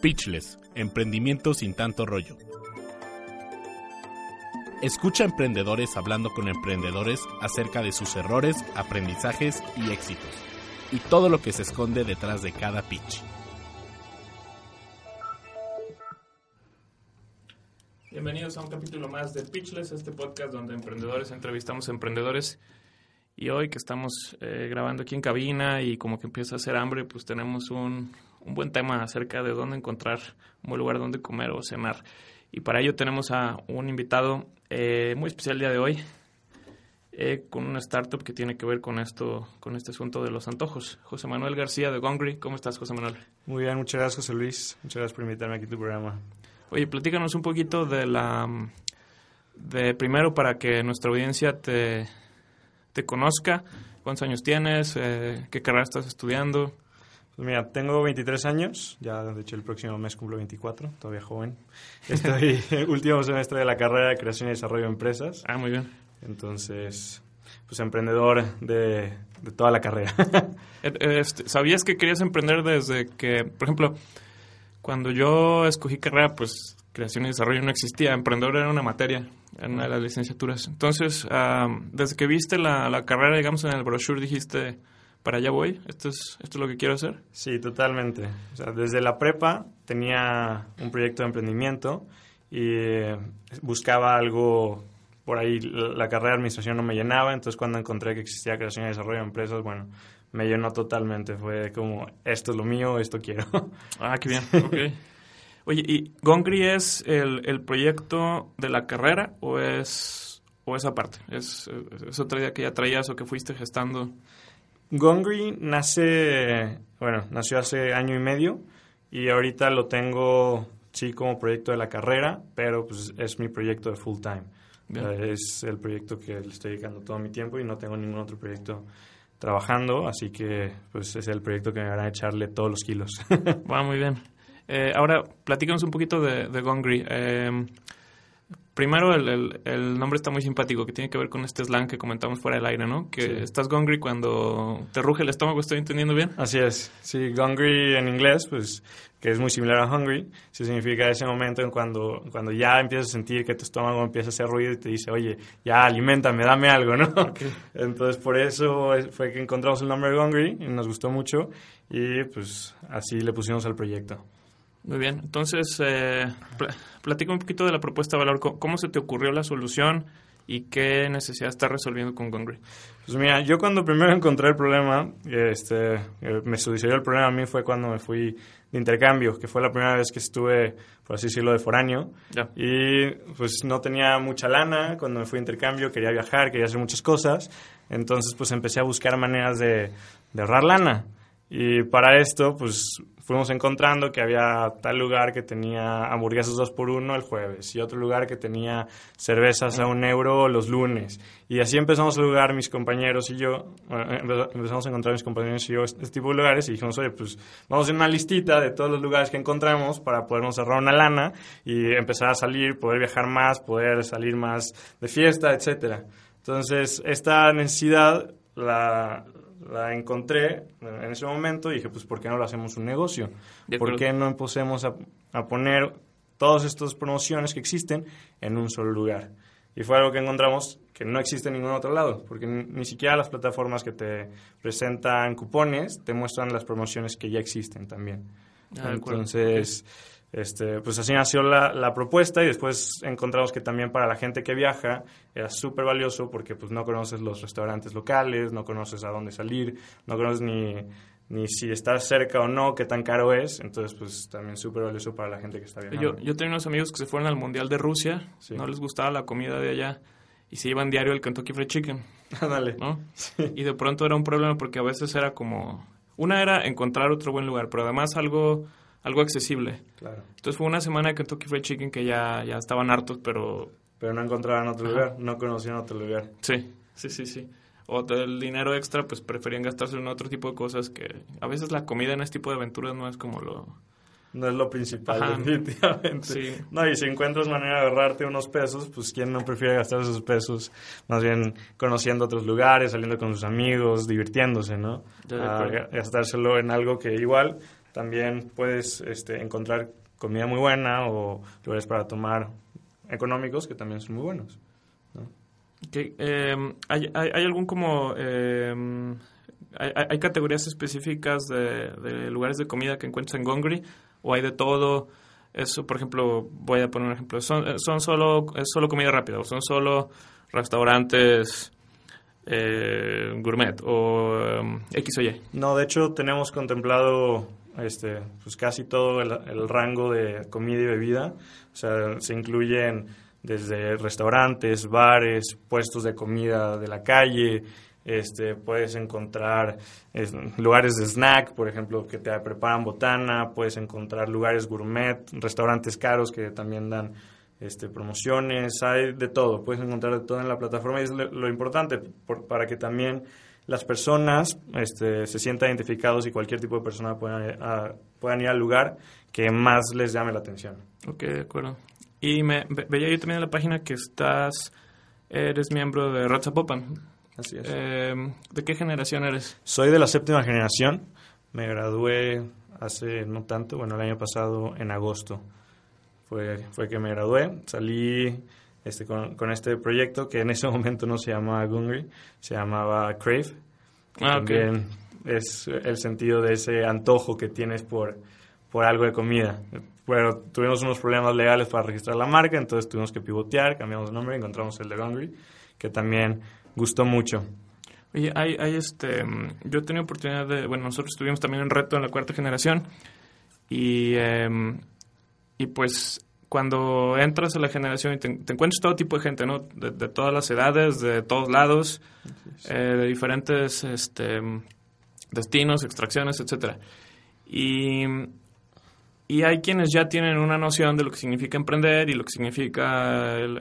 Pitchless, emprendimiento sin tanto rollo. Escucha a emprendedores hablando con emprendedores acerca de sus errores, aprendizajes y éxitos, y todo lo que se esconde detrás de cada pitch. Bienvenidos a un capítulo más de Pitchless, este podcast donde emprendedores entrevistamos a emprendedores. Y hoy que estamos eh, grabando aquí en cabina y como que empieza a hacer hambre, pues tenemos un, un buen tema acerca de dónde encontrar un buen lugar donde comer o cenar. Y para ello tenemos a un invitado eh, muy especial el día de hoy, eh, con una startup que tiene que ver con esto, con este asunto de los antojos. José Manuel García de Gongri. ¿Cómo estás, José Manuel? Muy bien, muchas gracias, José Luis. Muchas gracias por invitarme aquí a tu programa. Oye, platícanos un poquito de la... de primero para que nuestra audiencia te, te conozca. ¿Cuántos años tienes? Eh, ¿Qué carrera estás estudiando? Pues mira, tengo 23 años, ya de hecho el próximo mes cumplo 24, todavía joven. Estoy último semestre de la carrera de creación y desarrollo de empresas. Ah, muy bien. Entonces, pues emprendedor de, de toda la carrera. Este, ¿Sabías que querías emprender desde que, por ejemplo, cuando yo escogí carrera, pues creación y desarrollo no existía, emprendedor era una materia en una de las licenciaturas. Entonces, um, desde que viste la, la, carrera, digamos, en el brochure, dijiste, para allá voy, esto es, esto es lo que quiero hacer. Sí, totalmente. O sea, desde la prepa tenía un proyecto de emprendimiento y buscaba algo por ahí. La carrera de administración no me llenaba, entonces cuando encontré que existía creación y desarrollo de empresas, bueno, me llenó totalmente. Fue como, esto es lo mío, esto quiero. Ah, qué bien, ok. Oye, ¿y Gongri es el, el, proyecto de la carrera o es, o es aparte? ¿Es, ¿Es otra idea que ya traías o que fuiste gestando? Gongri nace, bueno, nació hace año y medio y ahorita lo tengo, sí, como proyecto de la carrera, pero pues es mi proyecto de full time. Es el proyecto que le estoy dedicando todo mi tiempo y no tengo ningún otro proyecto trabajando, así que pues es el proyecto que me hará echarle todos los kilos. Va muy bien. Eh, ahora, platícanos un poquito de, de Gongri. Eh, primero, el, el, el, nombre está muy simpático, que tiene que ver con este slang que comentamos fuera del aire, ¿no? Que Sí. estás Gongri cuando te ruge el estómago, ¿estoy entendiendo bien? Así es. Sí, Gongri en inglés, pues que es muy similar a hungry, sí significa ese momento en cuando, cuando ya empiezas a sentir que tu estómago empieza a hacer ruido y te dice, oye, ya alimentame, dame algo, ¿no? Okay. Entonces por eso fue que encontramos el nombre Gongri y nos gustó mucho y pues así le pusimos al proyecto. Muy bien, entonces eh, pl platica un poquito de la propuesta de valor. ¿Cómo se te ocurrió la solución y qué necesidad estás resolviendo con Gongri? Pues mira, yo cuando primero encontré el problema, este, eh, me sucedió el problema a mí fue cuando me fui de intercambio, que fue la primera vez que estuve, por así decirlo, de foráneo. Y pues no tenía mucha lana cuando me fui de intercambio, quería viajar, quería hacer muchas cosas. Entonces pues empecé a buscar maneras de, de ahorrar lana. Y para esto, pues fuimos encontrando que había tal lugar que tenía hamburguesas 2 por 1 el jueves y otro lugar que tenía cervezas a un euro los lunes. Y así empezamos a lugar mis compañeros y yo, bueno, empezamos a encontrar mis compañeros y yo este tipo de lugares y dijimos, oye, pues vamos a hacer una listita de todos los lugares que encontramos para podernos ahorrar una lana y empezar a salir, poder viajar más, poder salir más de fiesta, etcétera. Entonces, esta necesidad la, la encontré en ese momento y dije, pues, ¿por qué no lo hacemos un negocio? ¿Por qué no empecemos a, a, poner todas estas promociones que existen en un solo lugar? Y fue algo que encontramos que no existe en ningún otro lado, porque ni, ni siquiera las plataformas que te presentan cupones te muestran las promociones que ya existen también. Ah, Entonces, este, pues así nació la, la, propuesta y después encontramos que también para la gente que viaja era súper valioso porque pues no conoces los restaurantes locales, no conoces a dónde salir, no conoces ni, ni si estás cerca o no, qué tan caro es. Entonces, pues también súper valioso para la gente que está viajando. Yo, yo tenía unos amigos que se fueron al Mundial de Rusia, sí. no les gustaba la comida de allá y se iban diario al Kentucky Fried Chicken. Dale. ¿no? Sí. Y de pronto era un problema porque a veces era como... Una era encontrar otro buen lugar, pero además algo algo accesible. Claro. Entonces fue una semana de Kentucky Fried Chicken que ya, ya estaban hartos, pero... Pero no encontraban otro Ajá. lugar, no conocían otro lugar. Sí, sí, sí, sí. O el dinero extra, pues preferían gastarse en otro tipo de cosas que... A veces la comida en este tipo de aventuras no es como lo... No es lo principal, Ajá. definitivamente. Sí. No, y si encuentras manera de ahorrarte unos pesos, pues ¿quién no prefiere gastar esos pesos? Más bien conociendo otros lugares, saliendo con sus amigos, divirtiéndose, ¿no? A gastárselo en algo que igual también puedes este, encontrar comida muy buena o lugares para tomar económicos que también son muy buenos. Em, ¿hay, hay, algún como... Em, hay, categorías específicas de, lugares de comida que encuentras en Gongri? ¿O hay de todo? Eso, por ejemplo, voy a poner un ejemplo. ¿Son, son solo, es solo comida rápida o son solo restaurantes eh, gourmet o em, X o Y? No, de hecho tenemos contemplado este, pues casi todo el, rango de comida y bebida. O sea, se incluyen desde restaurantes, bares, puestos de comida de la calle, este, puedes encontrar lugares de snack, por ejemplo, que te preparan botana, puedes encontrar lugares gourmet, restaurantes caros que también dan este, promociones, hay de todo, puedes encontrar de todo en la plataforma y es lo, importante para que también las personas este, se sientan identificados y cualquier tipo de persona puedan, puedan ir al lugar que más les llame la atención. Ok, de acuerdo. Y me, veía yo también en la página que estás, eres miembro de Red Así es. Eh, ¿De qué generación eres? Soy de la séptima generación. Me gradué hace no tanto, bueno, el año pasado en agosto fue, fue que me gradué. Salí este, con, con este proyecto que en ese momento no se llamaba Gungry, se llamaba Crave. Ah, También es el sentido de ese antojo que tienes por, por algo de comida. Pero tuvimos unos problemas legales para registrar la marca, entonces tuvimos que pivotear, cambiamos el nombre, encontramos el de Gungry, que también gustó mucho. Oye, hay, hay este, yo he tenido oportunidad de, bueno, nosotros tuvimos también un reto en la cuarta generación y, em, y pues cuando entras a la generación y te, encuentras todo tipo de gente, ¿no? De, todas las edades, de todos lados, eh, de diferentes este, destinos, extracciones, etcétera. Y, y hay quienes ya tienen una noción de lo que significa emprender y lo que significa el,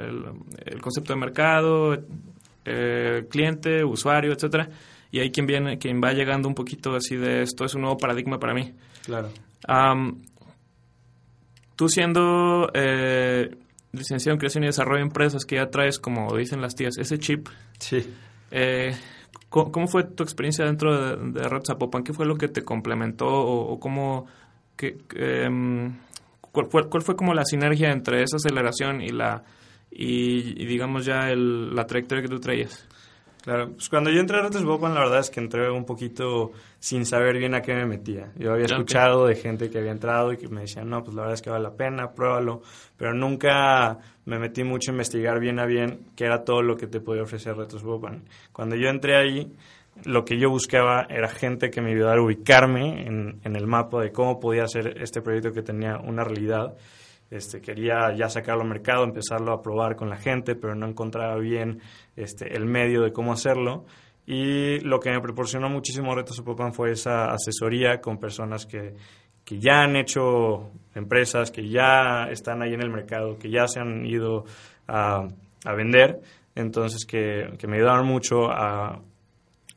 el concepto de mercado, eh, cliente, usuario, etcétera. Y hay quien viene, quien va llegando un poquito así de esto es un nuevo paradigma para mí. Claro. Tú siendo eh, licenciado en creación y desarrollo de empresas, que ya traes, como dicen las tías, ese chip. Sí. Eh, ¿cómo, fue tu experiencia dentro de, de Red Zapopan? ¿Qué fue lo que te complementó o, cómo... Que, em, cuál, fue, ¿Cuál fue como la sinergia entre esa aceleración y la y, digamos ya el, la trayectoria que tú traías. Claro, pues cuando yo entré a Retos Bopan, la verdad es que entré un poquito sin saber bien a qué me metía. Yo había escuchado de gente que había entrado y que me decían, no, pues la verdad es que vale la pena, pruébalo. Pero nunca me metí mucho a investigar bien a bien qué era todo lo que te podía ofrecer Retos Bopan. Cuando yo entré ahí, lo que yo buscaba era gente que me ayudara a ubicarme en, en el mapa de cómo podía hacer este proyecto que tenía una realidad este, quería ya sacarlo al mercado, empezarlo a probar con la gente, pero no encontraba bien este, el medio de cómo hacerlo. Y lo que me proporcionó muchísimo Reto Sopopan fue esa asesoría con personas que, que ya han hecho empresas, que ya están ahí en el mercado, que ya se han ido a, a vender. Entonces, que, que me ayudaron mucho a,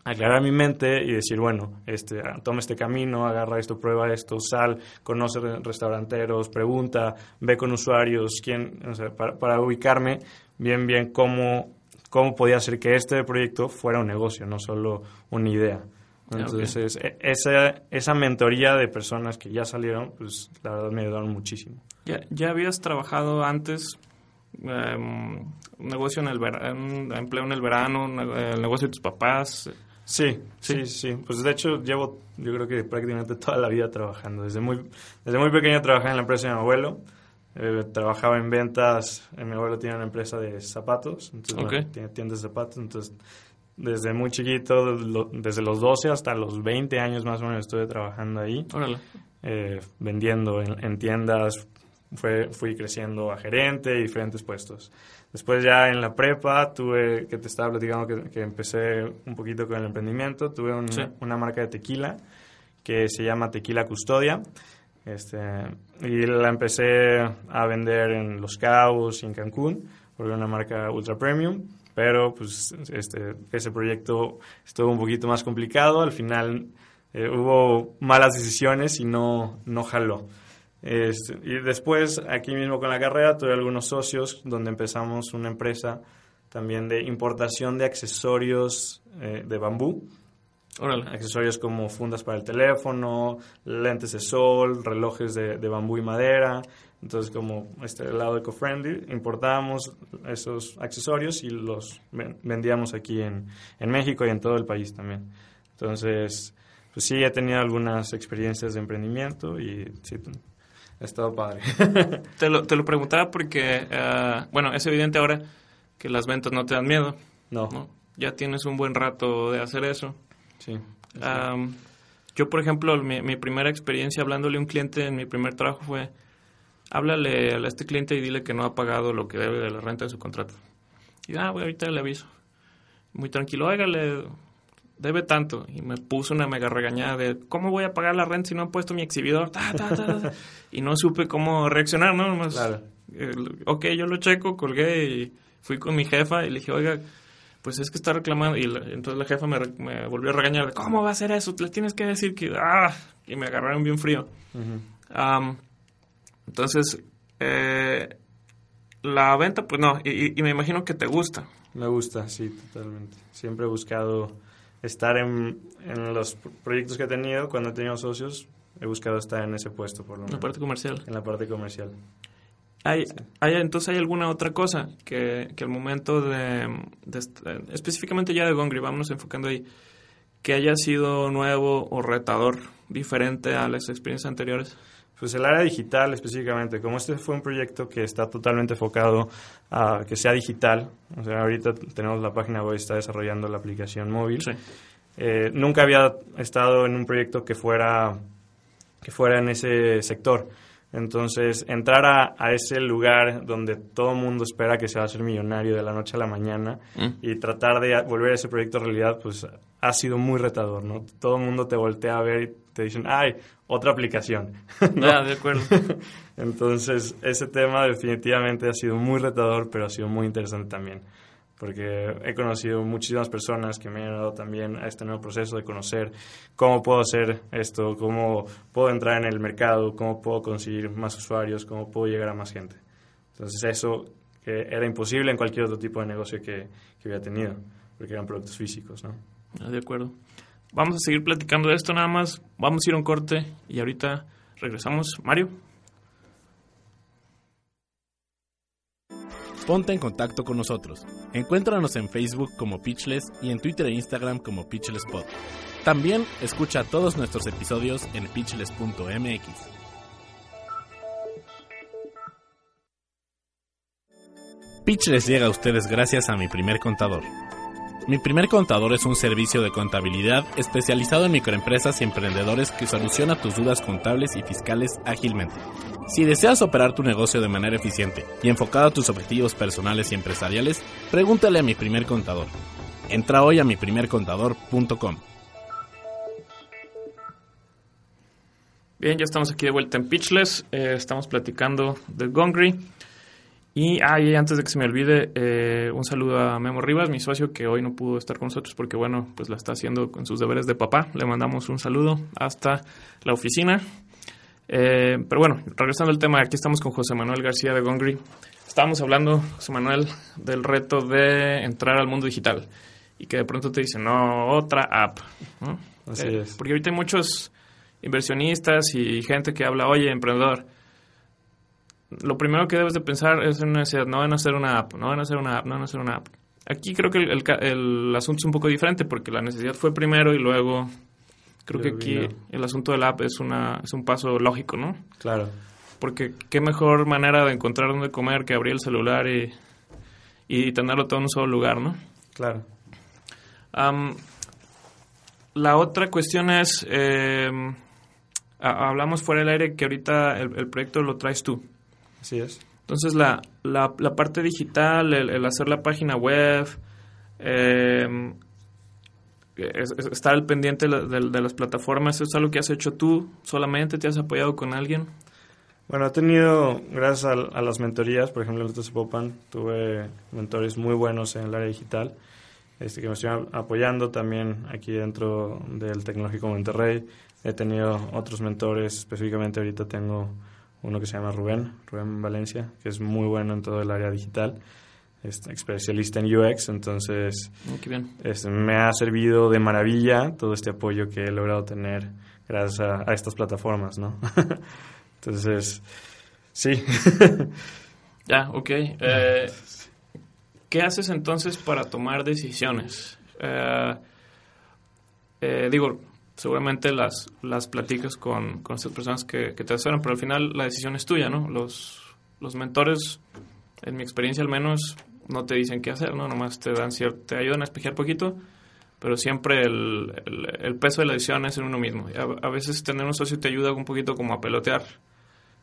aclarar mi mente y decir, bueno, este, toma este camino, agarra esto, prueba esto, sal, conoce restauranteros, pregunta, ve con usuarios, quién, para, ubicarme bien, bien cómo, cómo podía hacer que este proyecto fuera un negocio, no solo una idea. Entonces, e, esa, esa mentoría de personas que ya salieron, pues la verdad me ayudaron muchísimo. ¿Ya, ya habías trabajado antes em, un negocio en el verano, empleo en el verano, el negocio de tus papás? Sí, sí, sí, Pues de hecho llevo, yo creo que prácticamente toda la vida trabajando. Desde muy, desde muy pequeño trabajé en la empresa de mi abuelo. Eh, trabajaba en ventas. Eh, mi abuelo tiene una empresa de zapatos. Entonces, tiene tiendas de zapatos. Entonces, desde muy chiquito, desde los 12 hasta los 20 años más o menos estuve trabajando ahí. Eh, vendiendo en, en tiendas. Fue, fui creciendo a gerente y diferentes puestos. Después ya en la prepa tuve, que te estaba platicando que, empecé un poquito con el emprendimiento, tuve una marca de tequila que se llama Tequila Custodia. Este, y la empecé a vender en Los Cabos y en Cancún, porque era una marca ultra premium, pero pues este, ese proyecto estuvo un poquito más complicado, al final eh, hubo malas decisiones y no, no jaló. Este, y después, aquí mismo con la carrera, tuve algunos socios donde empezamos una empresa también de importación de accesorios eh, de bambú. Órale. Accesorios como fundas para el teléfono, lentes de sol, relojes de, de bambú y madera. Entonces, como este lado eco-friendly, importábamos esos accesorios y los ven- vendíamos aquí en, en México y en todo el país también. Entonces, pues sí, he tenido algunas experiencias de emprendimiento y sí, ha estado padre. Te lo, te lo preguntaba porque, eh, bueno, es evidente ahora que las ventas no te dan miedo, no, ¿no? Ya tienes un buen rato de hacer eso. sí. Yo, por ejemplo, mi, mi primera experiencia hablándole a un cliente en mi primer trabajo fue, háblale a este cliente y dile que no ha pagado lo que debe de la renta de su contrato. Y, ah, güey, ahorita le aviso. Muy tranquilo, oiga, le debe tanto. Y me puso una mega regañada de, ¿cómo voy a pagar la renta si no han puesto mi exhibidor? Ta, ta, ta, ta. y no supe cómo reaccionar, ¿no? Nomás, Claro. eh, ok, yo lo checo, colgué y fui con mi jefa y le dije, oiga, pues es que está reclamando. Y la- entonces la jefa me, volvió a regañar, de, ¿cómo va a hacer eso? Le tienes que decir que... ¡Ah! Y me agarraron bien frío. Entonces, eh, la venta, pues no, y, y- y me imagino que te gusta. Me gusta, sí, totalmente. Siempre he buscado estar en, en los pro- proyectos que he tenido, cuando he tenido socios, he buscado estar en ese puesto, por lo La menos. parte comercial. En la parte comercial. Hay, hay, entonces, ¿hay alguna otra cosa que, que al momento de, de eh, específicamente ya de Gongri, vámonos enfocando ahí, que haya sido nuevo o retador, diferente a las experiencias anteriores? Pues el área digital específicamente, como este fue un proyecto que está totalmente enfocado a que sea digital, o sea, ahorita tenemos la página web, está desarrollando la aplicación móvil. Sí. Eh, nunca había estado en un proyecto que fuera, que fuera en ese sector. Entonces, entrar a, a ese lugar donde todo el mundo espera que se va a hacer millonario de la noche a la mañana Mm. y tratar de a- volver ese proyecto realidad, pues ha sido muy retador, ¿no? Todo el mundo te voltea a ver y te dicen, ay, otra aplicación. ¿no? Ah, de acuerdo. Entonces, ese tema definitivamente ha sido muy retador, pero ha sido muy interesante también. Porque he conocido muchísimas personas que me han ayudado también a este nuevo proceso de conocer cómo puedo hacer esto, cómo puedo entrar en el mercado, cómo puedo conseguir más usuarios, cómo puedo llegar a más gente. Entonces, eso que era imposible en cualquier otro tipo de negocio que, que hubiera tenido, porque eran productos físicos, ¿no? Ah, de acuerdo. Vamos a seguir platicando de esto nada más. Vamos a ir a un corte y ahorita regresamos. Mario. Ponte en contacto con nosotros. Encuéntranos en Facebook como Pitchless y en Twitter e Instagram como PitchlessPod. También escucha todos nuestros episodios en pitchless.mx. Pitchless llega a ustedes gracias a mi primer contador. Mi primer contador es un servicio de contabilidad especializado en microempresas y emprendedores que soluciona tus dudas contables y fiscales ágilmente. Si deseas operar tu negocio de manera eficiente y enfocado a tus objetivos personales y empresariales, pregúntale a mi primer contador. Entra hoy a miprimercontador.com. Bien, ya estamos aquí de vuelta en Pitchless. Eh, estamos platicando de Gongri. Y, ah, y antes de que se me olvide, eh, un saludo a Memo Rivas, mi socio, que hoy no pudo estar con nosotros porque, bueno, pues la está haciendo con sus deberes de papá. Le mandamos un saludo hasta la oficina. Eh, pero bueno, regresando al tema, aquí estamos con José Manuel García de Gongri. Estábamos hablando, José Manuel, del reto de entrar al mundo digital. Y que de pronto te dicen, no, otra app. ¿no? Así Eh, es. Porque ahorita hay muchos inversionistas y gente que habla, oye, emprendedor, lo primero que debes de pensar es en una necesidad, no van a hacer una app, no van a hacer una app, no van a hacer una app. Aquí creo que el, el el asunto es un poco diferente porque la necesidad fue primero y luego creo que aquí vino. el asunto de la app es, una, es un paso lógico, ¿no? Claro. Porque qué mejor manera de encontrar dónde comer que abrir el celular y, y tenerlo todo en un solo lugar, ¿no? Claro. La otra cuestión es, eh, ha- hablamos fuera del aire que ahorita el, el proyecto lo traes tú. Así es. Entonces la, la, la parte digital, el, el hacer la página web, eh, es- es- estar al pendiente de, de- de las plataformas, ¿eso es algo que has hecho tú solamente? ¿Te has apoyado con alguien? Bueno, he tenido, gracias a, a las mentorías, por ejemplo, en el Popan, tuve mentores muy buenos en el área digital, este, que me estuvieron apoyando también aquí dentro del Tecnológico Monterrey. He tenido otros mentores, específicamente ahorita tengo uno que se llama Rubén, Rubén Valencia, que es muy bueno en todo el área digital. este, especialista en UX, entonces bien. este, me ha servido de maravilla todo este apoyo que he logrado tener gracias a, a estas plataformas, ¿no? entonces, sí. Ya, ok. Eh, ¿Qué haces entonces para tomar decisiones? Eh, eh, digo, seguramente las, las platicas con, con estas personas que, que te asesoran, pero al final la decisión es tuya, ¿no? Los, los mentores, en mi experiencia al menos, no te dicen qué hacer, ¿no? Nomás te dan cierto, te ayudan a espejear poquito, pero siempre el, el, el peso de la decisión es en uno mismo. A, a veces tener un socio te ayuda un poquito como a pelotear,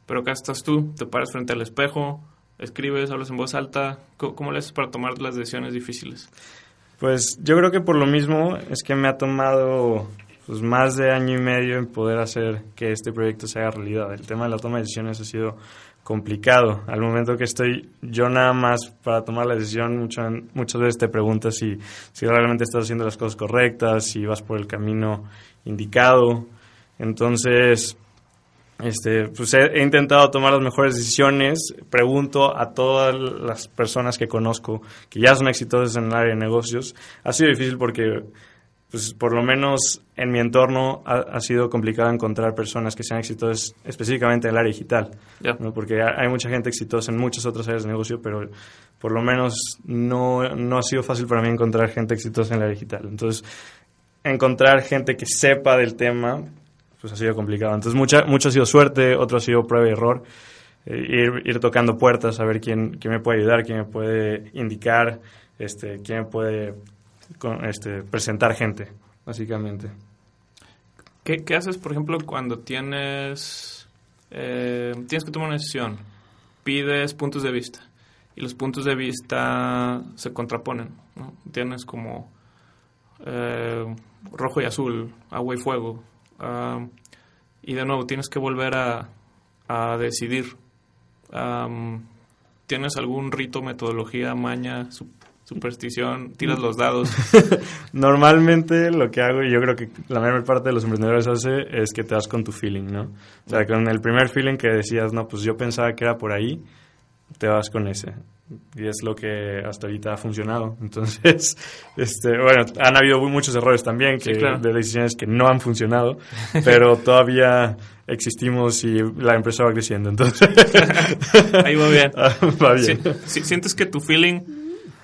pero acá estás tú, te paras frente al espejo, escribes, hablas en voz alta. ¿Cómo, cómo le haces para tomar las decisiones difíciles? Pues yo creo que por lo mismo es que me ha tomado pues, más de año y medio en poder hacer que este proyecto se haga realidad. El tema de la toma de decisiones ha sido complicado. Al momento que estoy yo nada más para tomar la decisión, mucho- muchas veces te preguntas si, si realmente estás haciendo las cosas correctas, si vas por el camino indicado. Entonces, este, pues he, he intentado tomar las mejores decisiones. Pregunto a todas las personas que conozco que ya son exitosas en el área de negocios. Ha sido difícil porque, pues, por lo menos en mi entorno ha, ha sido complicado encontrar personas que sean exitosas específicamente en el área digital. ¿no? Porque ha- hay mucha gente exitosa en muchas otras áreas de negocio, pero por lo menos no, no ha sido fácil para mí encontrar gente exitosa en el área digital. Entonces, encontrar gente que sepa del tema, pues ha sido complicado. Entonces, mucha, mucho ha sido suerte, otro ha sido prueba y error. Eh, ir, ir tocando puertas, a ver quién, quién me puede ayudar, quién me puede indicar, este, quién me puede con- este, presentar gente, básicamente. ¿Qué, qué haces, por ejemplo, cuando tienes, eh, tienes que tomar una decisión? Pides puntos de vista y los puntos de vista se contraponen. Tienes como eh, rojo y azul, agua y fuego. ah, y de nuevo, tienes que volver a, a decidir. Am, ¿Tienes algún rito, metodología, maña, superstición? ¿Tiras los dados? Normalmente lo que hago, y yo creo que la mayor parte de los emprendedores hace, es que te das con tu feeling, ¿no? O sea, con el primer feeling que decías, no, pues yo pensaba que era por ahí, te vas con ese. Y es lo que hasta ahorita ha funcionado. Entonces, este, bueno, han habido muchos errores también, que, Sí, claro. de decisiones que no han funcionado, pero todavía existimos y la empresa va creciendo. Entonces, Ahí va bien. va bien. Si- si- ¿Sientes que tu feeling,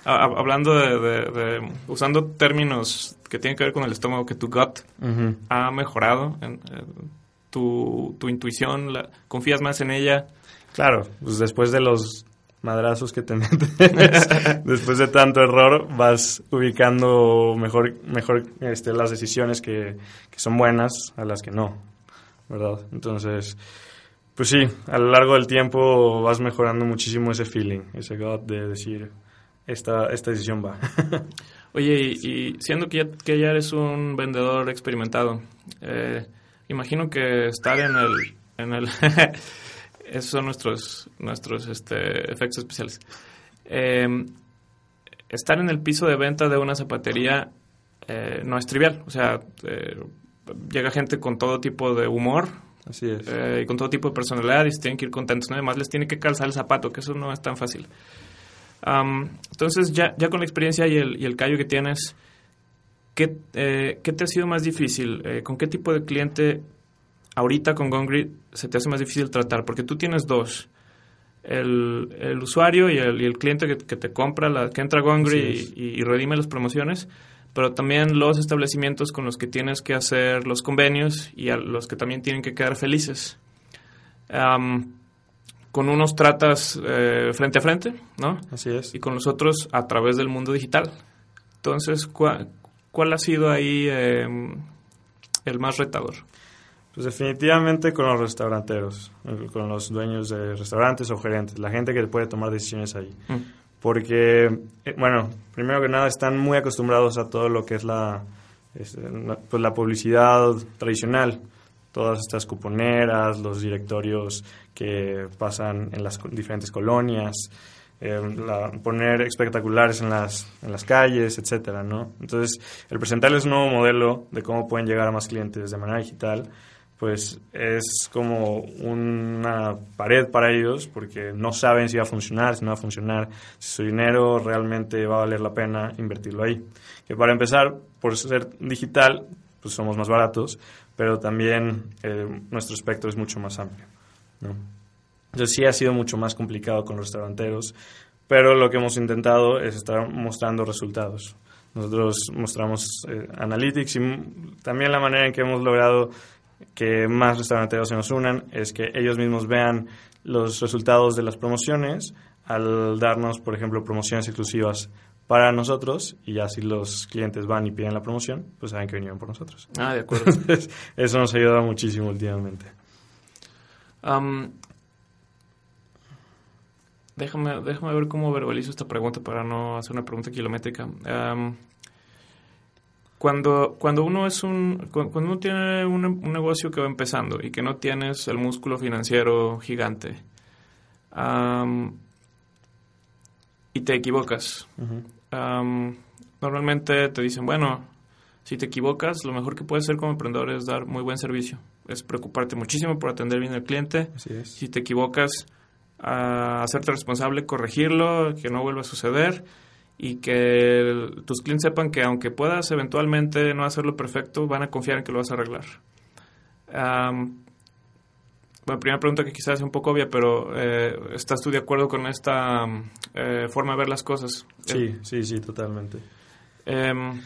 a- a- hablando de, de- de- usando términos que tienen que ver con el estómago, que tu gut Ujú. ha mejorado? En, en tu, tu intuición, la- ¿confías más en ella? Claro, pues después de los madrazos que te metes, después de tanto error, vas ubicando mejor, mejor este, las decisiones que, que son buenas a las que no, ¿verdad? Entonces, pues sí, a lo largo del tiempo vas mejorando muchísimo ese feeling, ese gut de decir, esta, esta decisión va. Oye, y, y siendo que ya, que ya eres un vendedor experimentado, eh, imagino que estar en el... En el esos son nuestros, nuestros este, efectos especiales. Eh, estar en el piso de venta de una zapatería eh, no es trivial. O sea, eh, llega gente con todo tipo de humor Así es. eh, y con todo tipo de personalidad y se tienen que ir contentos. ¿no? Además, les tiene que calzar el zapato, que eso no es tan fácil. Am, entonces, ya, ya con la experiencia y el, y el callo que tienes, ¿qué, eh, ¿qué te ha sido más difícil? Eh, ¿Con qué tipo de cliente ahorita con Gongri se te hace más difícil tratar? Porque tú tienes dos. El, el usuario y el, y el cliente que, que te compra, la, que entra a Gongri Así es. y, y- redime las promociones, pero también los establecimientos con los que tienes que hacer los convenios y a los que también tienen que quedar felices. Am, con unos tratas eh, frente a frente, ¿no? Así es. y con los otros a través del mundo digital. Entonces, ¿cuál, cuál ha sido ahí eh, el más retador? Pues definitivamente con los restauranteros, con los dueños de restaurantes o gerentes, la gente que puede tomar decisiones ahí. Mm. Porque, eh, bueno, primero que nada están muy acostumbrados a todo lo que es la, este, la- pues la publicidad tradicional. Todas estas cuponeras, los directorios que pasan en las diferentes colonias, eh, la- poner espectaculares en las, en las calles, etcétera, ¿no? Entonces, el presentarles un nuevo modelo de cómo pueden llegar a más clientes de manera digital pues es como una pared para ellos porque no saben si va a funcionar, si no va a funcionar, si su dinero realmente va a valer la pena invertirlo ahí. Que para empezar, por ser digital, pues somos más baratos, pero también eh, nuestro espectro es mucho más amplio. Entonces sí ha sido mucho más complicado con los restauranteros, pero lo que hemos intentado es estar mostrando resultados. Nosotros mostramos eh, analytics y también la manera en que hemos logrado que más restauranteros se nos unan es que ellos mismos vean los resultados de las promociones al darnos, por ejemplo, promociones exclusivas para nosotros y ya si los clientes van y piden la promoción, pues saben que vinieron por nosotros. Ah, de acuerdo. eso nos ha ayudado muchísimo últimamente. déjame, déjame ver cómo verbalizo esta pregunta para no hacer una pregunta kilométrica. Cuando, cuando uno es un cuando uno tiene un, negocio que va empezando y que no tienes el músculo financiero gigante y te equivocas. Normalmente te dicen bueno si te equivocas lo mejor que puedes hacer como emprendedor es dar muy buen servicio. Es preocuparte muchísimo por atender bien al cliente. Si te equivocas hacerte responsable corregirlo que no vuelva a suceder y que tus clientes sepan que aunque puedas eventualmente no hacerlo perfecto, van a confiar en que lo vas a arreglar. Bueno, primera pregunta que quizás es un poco obvia, pero eh, ¿estás tú de acuerdo con esta eh, forma de ver las cosas? Sí, sí, sí, totalmente. Em,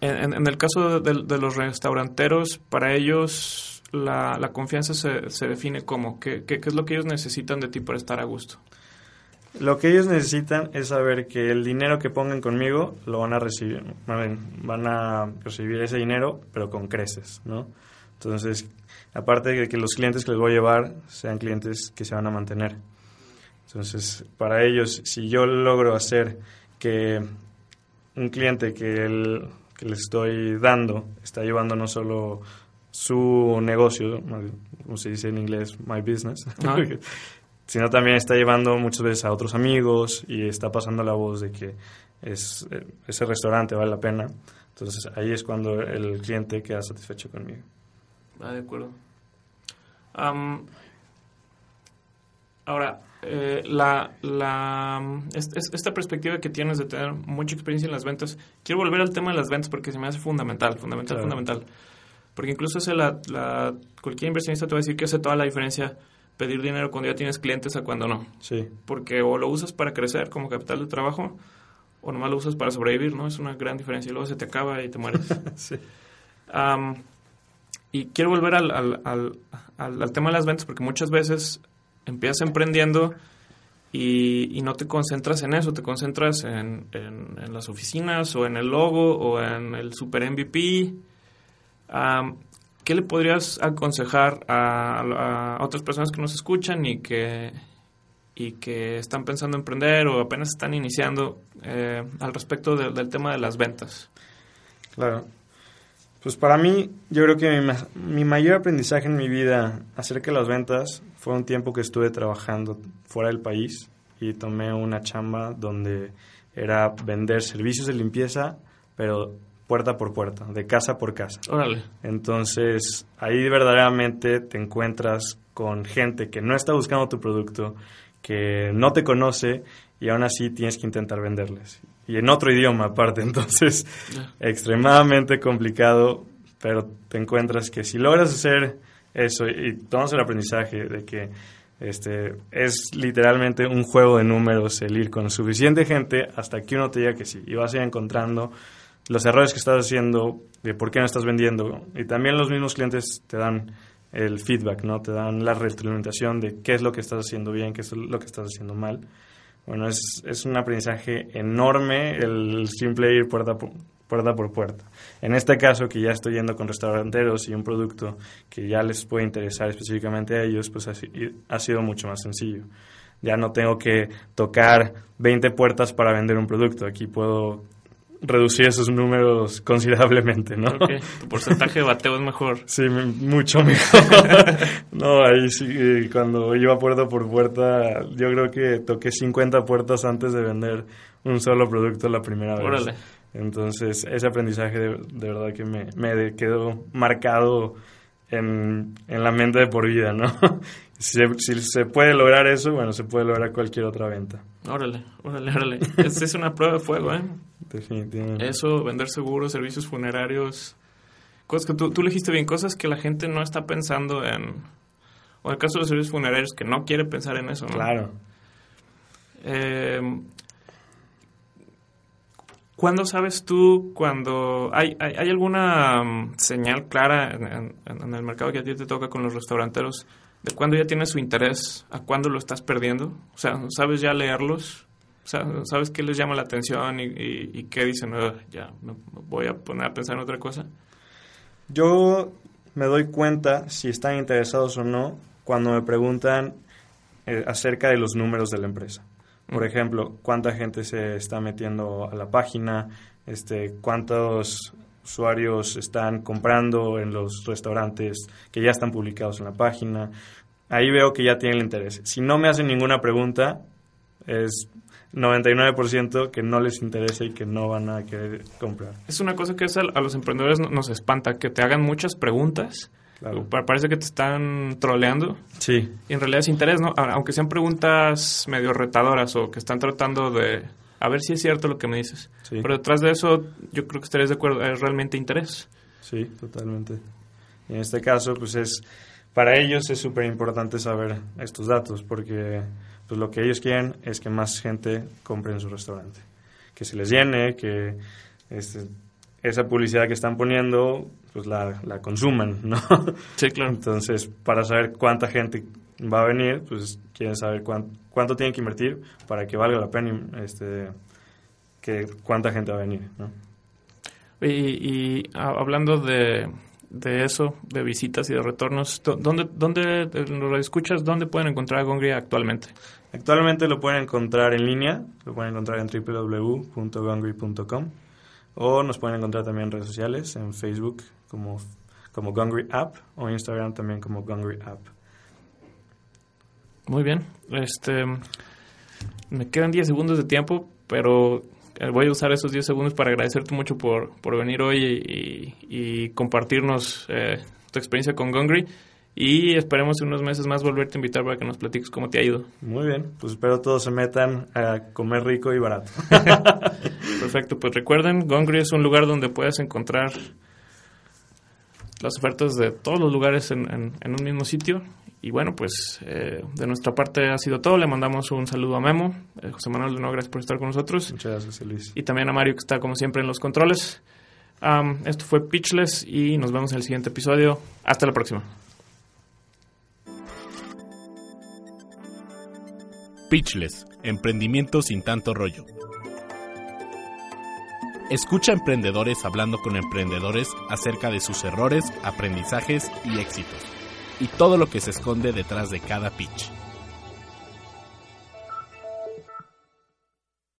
en, el caso de, los restauranteros, para ellos la, la confianza se, se, define como, ¿qué, ¿qué, es lo que ellos necesitan de ti para estar a gusto? Lo que ellos necesitan es saber que el dinero que pongan conmigo lo van a recibir, van a recibir ese dinero, pero con creces, ¿no? Entonces, aparte de que los clientes que les voy a llevar sean clientes que se van a mantener. Entonces, para ellos, si yo logro hacer que un cliente que, el, que les estoy dando está llevando no solo su negocio, como se dice en inglés, my business, sino también está llevando muchas veces a otros amigos y está pasando la voz de que es, eh, ese restaurante vale la pena. Entonces ahí es cuando el cliente queda satisfecho conmigo. Ah, de acuerdo. ahora, eh, la, la, esta perspectiva que tienes de tener mucha experiencia en las ventas, quiero volver al tema de las ventas porque se me hace fundamental, fundamental, fundamental. Porque incluso la, la, cualquier inversionista te va a decir que hace toda la diferencia pedir dinero cuando ya tienes clientes a cuando no. Sí. Porque o lo usas para crecer como capital de trabajo o nomás lo usas para sobrevivir, ¿no? Es una gran diferencia y luego se te acaba y te mueres. sí. Y quiero volver al, al, al, tema de las ventas porque muchas veces empiezas emprendiendo y, y, no te concentras en eso, te concentras en, en, las oficinas o en el logo o en el super MVP. ¿qué le podrías aconsejar a, otras personas que nos escuchan y que, y que están pensando en emprender o apenas están iniciando eh, al respecto del tema de las ventas? Claro. Pues para mí, yo creo que mi, mayor aprendizaje en mi vida acerca de las ventas fue un tiempo que estuve trabajando fuera del país y tomé una chamba donde era vender servicios de limpieza, pero puerta por puerta, de casa por casa. Órale. Entonces, ahí verdaderamente te encuentras con gente que no está buscando tu producto, que no te conoce y aún así tienes que intentar venderles. Y en otro idioma aparte, entonces, extremadamente complicado, pero te encuentras que si logras hacer eso y tomas el aprendizaje de que este, es literalmente un juego de números el ir con suficiente gente hasta que uno te diga que sí y vas a ir encontrando los errores que estás haciendo, de por qué no estás vendiendo. Y también los mismos clientes te dan el feedback, ¿no? Te dan la retroalimentación de qué es lo que estás haciendo bien, qué es lo que estás haciendo mal. Bueno, es, es un aprendizaje enorme el simple ir puerta por, puerta por puerta. En este caso, que ya estoy yendo con restauranteros y un producto que ya les puede interesar específicamente a ellos, pues ha, sido mucho más sencillo. Ya no tengo que tocar 20 puertas para vender un producto. Aquí puedo reducir esos números considerablemente, ¿no? Tu porcentaje de bateo es mejor. Sí, mucho mejor. no, ahí sí, cuando iba puerta por puerta, yo creo que toqué 50 puertas antes de vender un solo producto la primera vez. Órale. Entonces, ese aprendizaje de, verdad que me, me quedó marcado en, en la mente de por vida, ¿no? Si, se, si se puede lograr eso, bueno, se puede lograr cualquier otra venta. Órale, órale, órale. es, es una prueba de fuego, ¿eh? Definitivamente. Eso, vender seguros, servicios funerarios, cosas que tú, tú elegiste bien, cosas que la gente no está pensando en... O en el caso de los servicios funerarios, que no quiere pensar en eso, ¿no? Claro. Eh, ¿Cuándo sabes tú cuando hay, hay, hay alguna um, señal clara en, en, en, el mercado que a ti te toca con los restauranteros de cuándo ya tienes su interés, a cuándo lo estás perdiendo? O sea, ¿sabes ya leerlos? O sea, ¿sabes qué les llama la atención y, y, y qué dicen? Oh, ya, me voy a poner a pensar en otra cosa. Yo me doy cuenta si están interesados o no cuando me preguntan eh, acerca de los números de la empresa. Por ejemplo, cuánta gente se está metiendo a la página, este, cuántos usuarios están comprando en los restaurantes que ya están publicados en la página. Ahí veo que ya tienen el interés. Si no me hacen ninguna pregunta, es 99% que no les interesa y que no van a querer comprar. Es una cosa que es a, a los emprendedores nos espanta, que te hagan muchas preguntas Claro. Parece que te están troleando. Sí. Y en realidad es interés, ¿no? Aunque sean preguntas medio retadoras o que están tratando de a ver si es cierto lo que me dices. Sí. Pero detrás de eso, yo creo que estarías de acuerdo, es realmente interés. Sí, totalmente. Y en este caso, pues es, para ellos es súper importante saber estos datos porque pues lo que ellos quieren es que más gente compre en su restaurante. Que se les llene, que este, esa publicidad que están poniendo, pues la, la consuman, ¿no? Sí, claro. Entonces, para saber cuánta gente va a venir, pues quieren saber cuánto, cuánto tienen que invertir para que valga la pena este, que cuánta gente va a venir, ¿no? Y, y hablando de, de eso, de visitas y de retornos, ¿dónde, dónde lo escuchas, dónde pueden encontrar a Gongri actualmente? Actualmente lo pueden encontrar en línea, lo pueden encontrar en www.gongri.com o nos pueden encontrar también en redes sociales, en Facebook como, como Gungry App o Instagram también como Gungry App. Muy bien. Este, me quedan 10 segundos de tiempo, pero voy a usar esos 10 segundos para agradecerte mucho por, por venir hoy y, y compartirnos eh, tu experiencia con Gungry. Y esperemos en unos meses más volverte a invitar para que nos platiques cómo te ha ido. Muy bien, pues espero todos se metan a comer rico y barato. Perfecto, pues recuerden, Gongri es un lugar donde puedes encontrar las ofertas de todos los lugares en, en, en un mismo sitio. Y bueno, pues eh, de nuestra parte ha sido todo. Le mandamos un saludo a Memo, eh, José Manuel de no, gracias por estar con nosotros. Muchas gracias, Luis. Y también a Mario, que está como siempre en los controles. Um, esto fue Pitchless y nos vemos en el siguiente episodio. Hasta la próxima. Pitchless, emprendimiento sin tanto rollo. Escucha a emprendedores hablando con emprendedores acerca de sus errores, aprendizajes y éxitos, y todo lo que se esconde detrás de cada pitch.